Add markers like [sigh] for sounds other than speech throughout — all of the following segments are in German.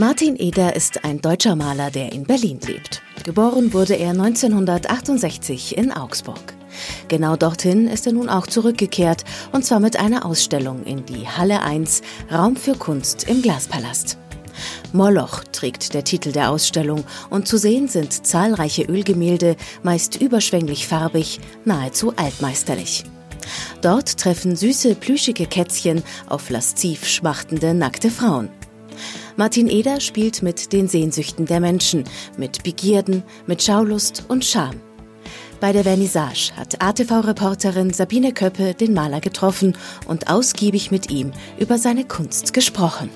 Martin Eder ist ein deutscher Maler, der in Berlin lebt. Geboren wurde er 1968 in Augsburg. Genau dorthin ist er nun auch zurückgekehrt, und zwar mit einer Ausstellung in die Halle 1, Raum für Kunst im Glaspalast. Moloch trägt der Titel der Ausstellung und zu sehen sind zahlreiche Ölgemälde, meist überschwänglich farbig, nahezu altmeisterlich. Dort treffen süße, plüschige Kätzchen auf lasziv schmachtende, nackte Frauen. Martin Eder spielt mit den Sehnsüchten der Menschen, mit Begierden, mit Schaulust und Scham. Bei der Vernissage hat ATV-Reporterin Sabine Köppe den Maler getroffen und ausgiebig mit ihm über seine Kunst gesprochen.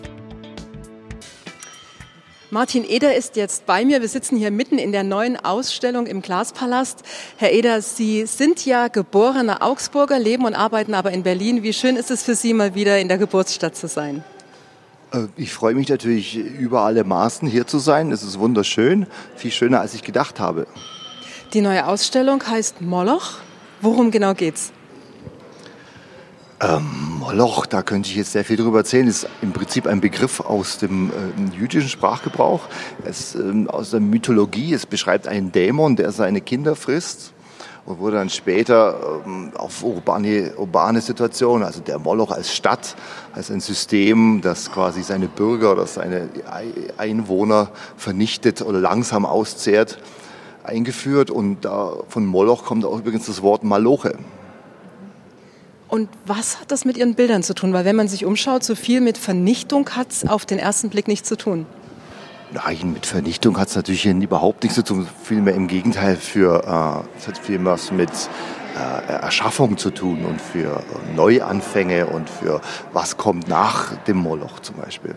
Martin Eder ist jetzt bei mir. Wir sitzen hier mitten in der neuen Ausstellung im Glaspalast. Herr Eder, Sie sind ja geborener Augsburger, leben und arbeiten aber in Berlin. Wie schön ist es für Sie, mal wieder in der Geburtsstadt zu sein? Äh, ich freue mich natürlich über alle Maßen hier zu sein. Es ist wunderschön, viel schöner als ich gedacht habe. Die neue Ausstellung heißt Moloch. Worum genau geht's? Ähm, Moloch, da könnte ich jetzt sehr viel drüber erzählen, ist im Prinzip ein Begriff aus dem äh, jüdischen Sprachgebrauch, es, ähm, aus der Mythologie. Es beschreibt einen Dämon, der seine Kinder frisst und wurde dann später ähm, auf urbane, urbane Situationen, also der Moloch als Stadt, als ein System, das quasi seine Bürger oder seine Einwohner vernichtet oder langsam auszehrt, eingeführt. Und da, von Moloch kommt auch übrigens das Wort Maloche. Und was hat das mit Ihren Bildern zu tun? Weil wenn man sich umschaut, so viel mit Vernichtung hat es auf den ersten Blick nichts zu tun. Nein, mit Vernichtung hat es natürlich überhaupt nichts zu tun. Vielmehr im Gegenteil, für, äh, es hat viel was mit äh, Erschaffung zu tun und für Neuanfänge und für was kommt nach dem Moloch zum Beispiel.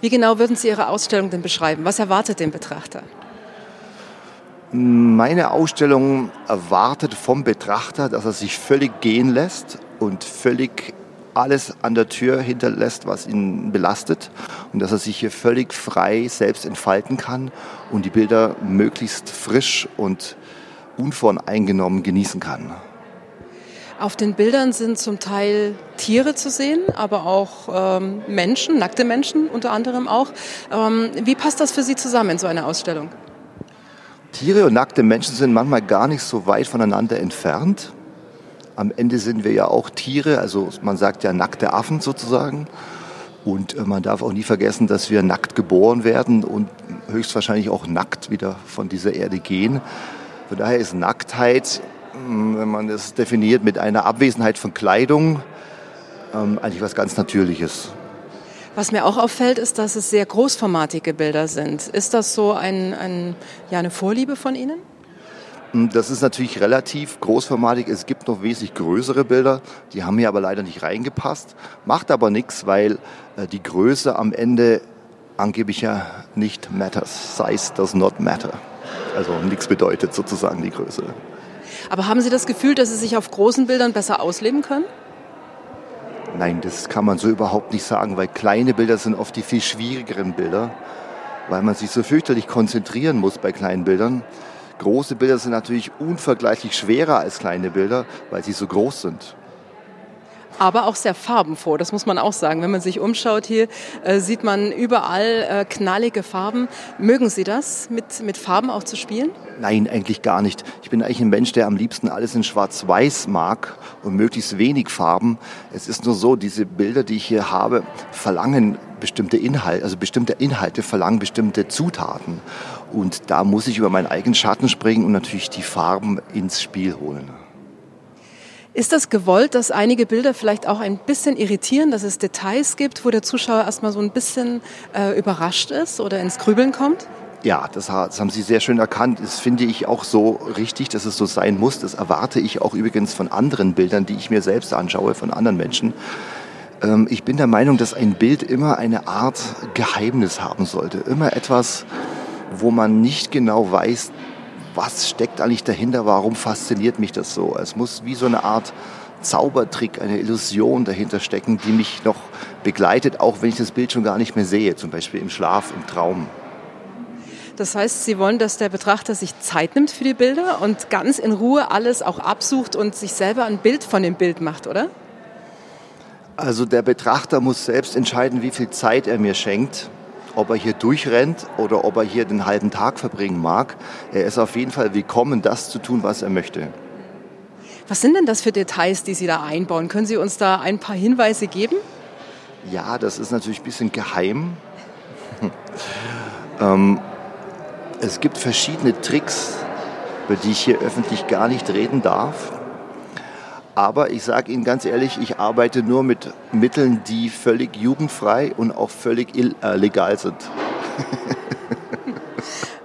Wie genau würden Sie Ihre Ausstellung denn beschreiben? Was erwartet den Betrachter? Meine Ausstellung erwartet vom Betrachter, dass er sich völlig gehen lässt und völlig alles an der Tür hinterlässt, was ihn belastet und dass er sich hier völlig frei selbst entfalten kann und die Bilder möglichst frisch und unvoreingenommen genießen kann. Auf den Bildern sind zum Teil Tiere zu sehen, aber auch ähm, Menschen, nackte Menschen unter anderem auch. Ähm, wie passt das für Sie zusammen in so einer Ausstellung? Tiere und nackte Menschen sind manchmal gar nicht so weit voneinander entfernt. Am Ende sind wir ja auch Tiere, also man sagt ja nackte Affen sozusagen. Und äh, man darf auch nie vergessen, dass wir nackt geboren werden und höchstwahrscheinlich auch nackt wieder von dieser Erde gehen. Von daher ist Nacktheit, hm, wenn man das definiert mit einer Abwesenheit von Kleidung, ähm, eigentlich was ganz Natürliches. Was mir auch auffällt, ist, dass es sehr großformatige Bilder sind. Ist das so ein, ein, ja, eine Vorliebe von Ihnen? Hm, das ist natürlich relativ großformatig. Es gibt noch wesentlich größere Bilder, die haben hier aber leider nicht reingepasst. Macht aber nichts, weil äh, die Größe am Ende angeblich ja nicht matters. Size does not matter. Also nichts bedeutet sozusagen die Größe. Aber haben Sie das Gefühl, dass Sie sich auf großen Bildern besser ausleben können? Nein, das kann man so überhaupt nicht sagen, weil kleine Bilder sind oft die viel schwierigeren Bilder, weil man sich so fürchterlich konzentrieren muss bei kleinen Bildern. Große Bilder sind natürlich unvergleichlich schwerer als kleine Bilder, weil sie so groß sind aber auch sehr farbenfroh. Das muss man auch sagen. Wenn man sich umschaut hier, äh, sieht man überall äh, knallige Farben. Mögen Sie das, mit, mit Farben auch zu spielen? Nein, eigentlich gar nicht. Ich bin eigentlich ein Mensch, der am liebsten alles in Schwarz-Weiß mag und möglichst wenig Farben. Es ist nur so, diese Bilder, die ich hier habe, verlangen bestimmte Inhalte, also bestimmte Inhalte verlangen bestimmte Zutaten. Und da muss ich über meinen eigenen Schatten springen und natürlich die Farben ins Spiel holen. Ist das gewollt, dass einige Bilder vielleicht auch ein bisschen irritieren, dass es Details gibt, wo der Zuschauer erstmal so ein bisschen äh, überrascht ist oder ins Grübeln kommt? Ja, das, das, haben Sie sehr schön erkannt. Das finde ich auch so richtig, dass es so sein muss. Das erwarte ich auch übrigens von anderen Bildern, die ich mir selbst anschaue, von anderen Menschen. Ähm, ich bin der Meinung, dass ein Bild immer eine Art Geheimnis haben sollte. Immer etwas, wo man nicht genau weiß, was steckt eigentlich dahinter, warum fasziniert mich das so. Es muss wie so eine Art Zaubertrick, eine Illusion dahinter stecken, die mich noch begleitet, auch wenn ich das Bild schon gar nicht mehr sehe, zum Beispiel im Schlaf, im Traum. Das heißt, Sie wollen, dass der Betrachter sich Zeit nimmt für die Bilder und ganz in Ruhe alles auch absucht und sich selber ein Bild von dem Bild macht, oder? Also der Betrachter muss selbst entscheiden, wie viel Zeit er mir schenkt ob er hier durchrennt oder ob er hier den halben Tag verbringen mag. Er ist auf jeden Fall willkommen, das zu tun, was er möchte. Was sind denn das für Details, die Sie da einbauen? Können Sie uns da ein paar Hinweise geben? Ja, das ist natürlich ein bisschen geheim. [laughs] ähm, es gibt verschiedene Tricks, über die ich hier öffentlich gar nicht reden darf. Aber ich sage Ihnen ganz ehrlich, ich arbeite nur mit Mitteln, die völlig jugendfrei und auch völlig äh, sind. [laughs]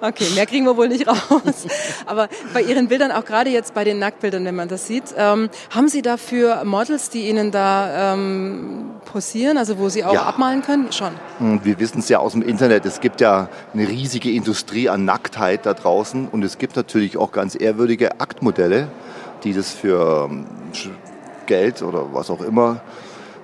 Okay, mehr kriegen wir wohl nicht raus. Aber bei Ihren Bildern, auch gerade jetzt bei den Nacktbildern, wenn man das sieht, ähm, haben Sie dafür Models, die Ihnen da ähm, posieren, also wo Sie auch ja. abmalen können? Schon. Hm, wir wissen es ja aus dem Internet. Es gibt ja eine riesige Industrie an Nacktheit da draußen und es gibt natürlich auch ganz ehrwürdige Aktmodelle, die das für ähm, Geld oder was auch immer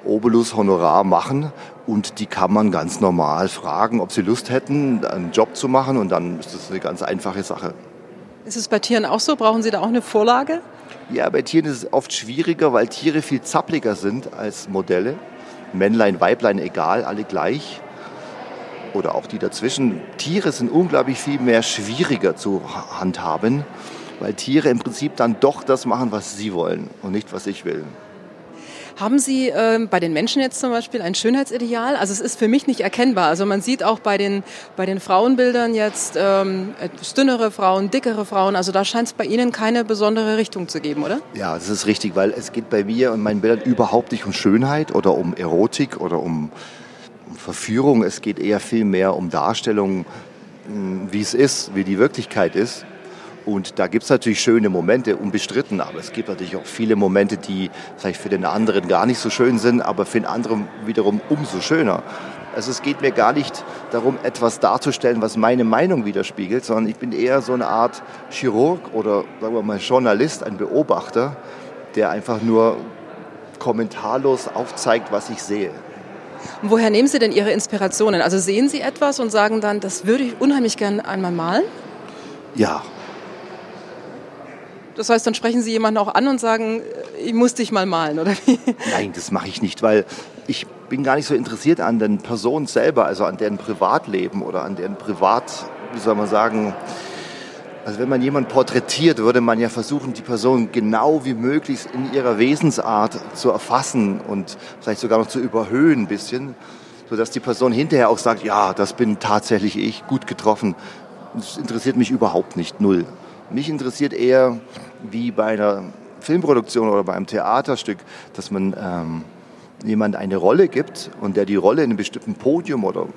Obolus Honorar machen und die kann man ganz normal fragen, ob sie Lust hätten, einen Job zu machen und dann ist das eine ganz einfache Sache. Ist es bei Tieren auch so? Brauchen Sie da auch eine Vorlage? Ja, bei Tieren ist es oft schwieriger, weil Tiere viel zappliger sind als Modelle. Männlein, Weiblein, egal, alle gleich. Oder auch die dazwischen. Tiere sind unglaublich viel mehr schwieriger zu handhaben, weil Tiere im Prinzip dann doch das machen, was sie wollen und nicht, was ich will. Haben Sie äh, bei den Menschen jetzt zum Beispiel ein Schönheitsideal? Also es ist für mich nicht erkennbar. Also man sieht auch bei den, bei den Frauenbildern jetzt ähm, dünnere Frauen, dickere Frauen. Also da scheint es bei Ihnen keine besondere Richtung zu geben, oder? Ja, das ist richtig, weil es geht bei mir und meinen Bildern überhaupt nicht um Schönheit oder um Erotik oder um, um Verführung. Es geht eher viel mehr um Darstellung, wie es ist, wie die Wirklichkeit ist. Und da gibt es natürlich schöne Momente, unbestritten, aber es gibt natürlich auch viele Momente, die vielleicht für den anderen gar nicht so schön sind, aber für den anderen wiederum umso schöner. Also es geht mir gar nicht darum, etwas darzustellen, was meine Meinung widerspiegelt, sondern ich bin eher so eine Art Chirurg oder sagen wir mal Journalist, ein Beobachter, der einfach nur kommentarlos aufzeigt, was ich sehe. Und woher nehmen Sie denn Ihre Inspirationen? Also sehen Sie etwas und sagen dann, das würde ich unheimlich gerne einmal malen? Ja, das heißt, dann sprechen Sie jemanden auch an und sagen, ich muss dich mal malen, oder wie? Nein, das mache ich nicht, weil ich bin gar nicht so interessiert an den Personen selber, also an deren Privatleben oder an deren Privat, wie soll man sagen, also wenn man jemanden porträtiert, würde man ja versuchen, die Person genau wie möglich in ihrer Wesensart zu erfassen und vielleicht sogar noch zu überhöhen ein bisschen, sodass die Person hinterher auch sagt, ja, das bin tatsächlich ich, gut getroffen. Das interessiert mich überhaupt nicht, null. Mich interessiert eher, wie bei einer Filmproduktion oder bei einem Theaterstück, dass man ähm, jemand eine Rolle gibt und der die Rolle in einem bestimmten Podium oder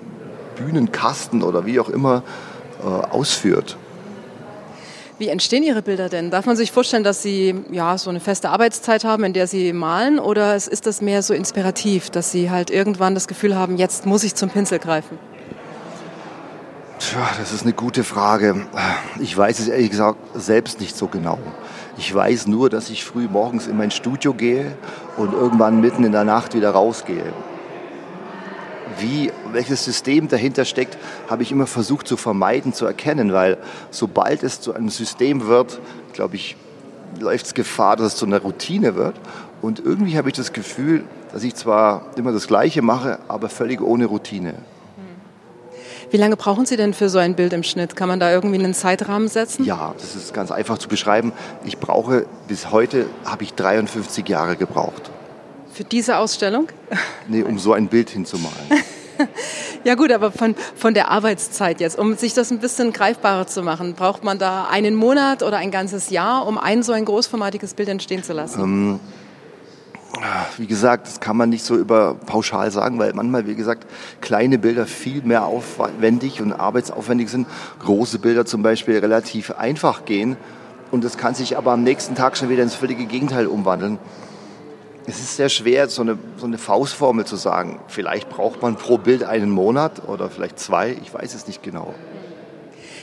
Bühnenkasten oder wie auch immer äh, ausführt. Wie entstehen Ihre Bilder denn? Darf man sich vorstellen, dass Sie ja so eine feste Arbeitszeit haben, in der Sie malen, oder ist das mehr so inspirativ, dass Sie halt irgendwann das Gefühl haben, jetzt muss ich zum Pinsel greifen? Tja, das ist eine gute Frage. Ich weiß es ehrlich gesagt selbst nicht so genau. Ich weiß nur, dass ich früh morgens in mein Studio gehe und irgendwann mitten in der Nacht wieder rausgehe. Wie, welches System dahinter steckt, habe ich immer versucht zu vermeiden, zu erkennen, weil sobald es zu einem System wird, glaube ich, läuft es Gefahr, dass es zu einer Routine wird. Und irgendwie habe ich das Gefühl, dass ich zwar immer das Gleiche mache, aber völlig ohne Routine. Wie lange brauchen Sie denn für so ein Bild im Schnitt? Kann man da irgendwie einen Zeitrahmen setzen? Ja, das ist ganz einfach zu beschreiben. Ich brauche, bis heute habe ich 53 Jahre gebraucht. Für diese Ausstellung? [laughs] Nee, um so ein Bild hinzumalen. [laughs] Ja gut, aber von, von der Arbeitszeit jetzt, um sich das ein bisschen greifbarer zu machen, braucht man da einen Monat oder ein ganzes Jahr, um ein so ein großformatiges Bild entstehen zu lassen? Ähm, wie gesagt, das kann man nicht so über pauschal sagen, weil manchmal, wie gesagt, kleine Bilder viel mehr aufwendig und arbeitsaufwendig sind. Große Bilder zum Beispiel relativ einfach gehen. Und das kann sich aber am nächsten Tag schon wieder ins völlige Gegenteil umwandeln. Es ist sehr schwer, so eine, so eine Faustformel zu sagen. Vielleicht braucht man pro Bild einen Monat oder vielleicht zwei. Ich weiß es nicht genau.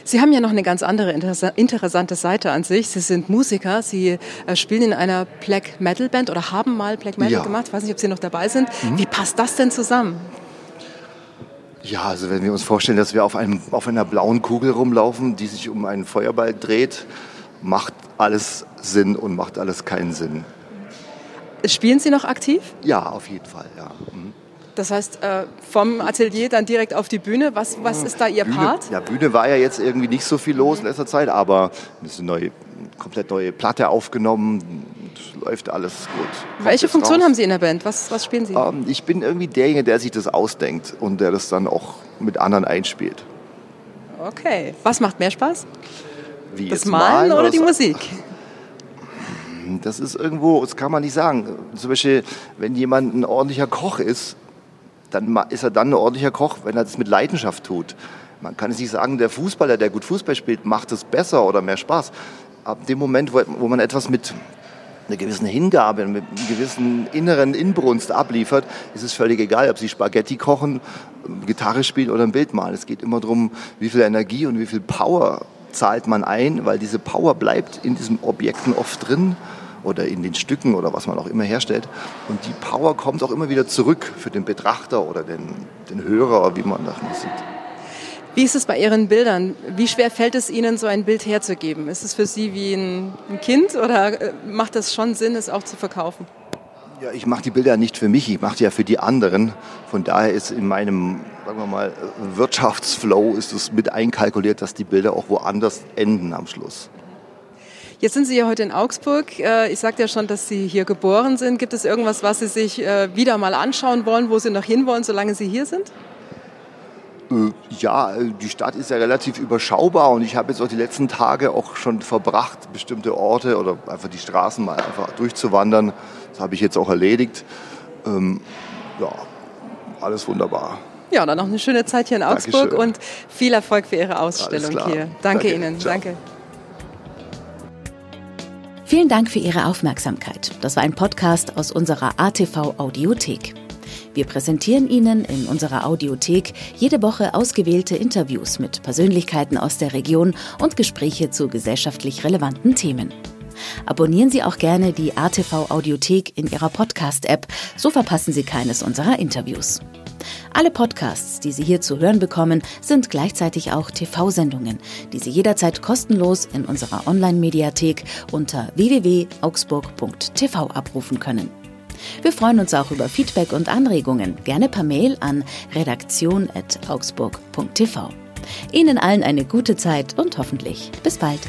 Sie haben ja noch eine ganz andere interessante Seite an sich. Sie sind Musiker, Sie äh, spielen in einer Black Metal Band oder haben mal Black Metal ja. gemacht. Ich weiß nicht, ob Sie noch dabei sind. Mhm. Wie passt das denn zusammen? Ja, also wenn wir uns vorstellen, dass wir auf, einem, auf einer blauen Kugel rumlaufen, die sich um einen Feuerball dreht, macht alles Sinn und macht alles keinen Sinn. Spielen Sie noch aktiv? Ja, auf jeden Fall, ja. Mhm. Das heißt, äh, vom Atelier dann direkt auf die Bühne. Was, was ist da Ihr Bühne, Part? Ja, Bühne war ja jetzt irgendwie nicht so viel los in letzter Zeit, aber es ist eine neue, komplett neue Platte aufgenommen. Es läuft alles gut. Kommt Welche Funktion raus. haben Sie in der Band? Was, was spielen Sie? Ähm, ich bin irgendwie derjenige, der sich das ausdenkt und der das dann auch mit anderen einspielt. Okay. Was macht mehr Spaß? Wie Das jetzt Malen oder die so- Musik? Das ist irgendwo, das kann man nicht sagen. Zum Beispiel, wenn jemand ein ordentlicher Koch ist, dann ist er dann ein ordentlicher Koch, wenn er das mit Leidenschaft tut. Man kann es nicht sagen, der Fußballer, der gut Fußball spielt, macht es besser oder mehr Spaß. Ab dem Moment, wo, wo man etwas mit einer gewissen Hingabe, mit einer gewissen inneren Inbrunst abliefert, ist es völlig egal, ob Sie Spaghetti kochen, Gitarre spielen oder ein Bild malen. Es geht immer darum, wie viel Energie und wie viel Power zahlt man ein, weil diese Power bleibt in diesen Objekten oft drin oder in den Stücken oder was man auch immer herstellt. Und die Power kommt auch immer wieder zurück für den Betrachter oder den, den Hörer, wie man das sieht. Wie ist es bei Ihren Bildern? Wie schwer fällt es Ihnen, so ein Bild herzugeben? Ist es für Sie wie ein, Kind oder äh, macht das schon Sinn, es auch zu verkaufen? Ja, ich mache die Bilder nicht für mich, ich mache die ja für die anderen. Von daher ist in meinem, sagen wir mal, Wirtschaftsflow ist es mit einkalkuliert, dass die Bilder auch woanders enden am Schluss. Jetzt sind Sie ja heute in Augsburg. Äh, Ich sagte ja schon, dass Sie hier geboren sind. Gibt es irgendwas, was Sie sich äh, wieder mal anschauen wollen, wo Sie noch hinwollen, solange Sie hier sind? Äh, Ja, die Stadt ist ja relativ überschaubar und ich habe jetzt auch die letzten Tage auch schon verbracht, bestimmte Orte oder einfach die Straßen mal einfach durchzuwandern. Das habe ich jetzt auch erledigt. Ähm, ja, alles wunderbar. Ja, dann noch eine schöne Zeit hier in Augsburg Dankeschön. und viel Erfolg für Ihre Ausstellung hier. Danke, Danke. Ihnen. Ciao. Danke. Vielen Dank für Ihre Aufmerksamkeit. Das war ein Podcast aus unserer ATV Audiothek. Wir präsentieren Ihnen in unserer Audiothek jede Woche ausgewählte Interviews mit Persönlichkeiten aus der Region und Gespräche zu gesellschaftlich relevanten Themen. Abonnieren Sie auch gerne die ATV Audiothek in Ihrer Podcast-App, so verpassen Sie keines unserer Interviews. Alle Podcasts, die Sie hier zu hören bekommen, sind gleichzeitig auch TV-Sendungen, die Sie jederzeit kostenlos in unserer Online-Mediathek unter www.augsburg.tv abrufen können. Wir freuen uns auch über Feedback und Anregungen, gerne per Mail an redaktion.augsburg.tv. Ihnen allen eine gute Zeit und hoffentlich bis bald.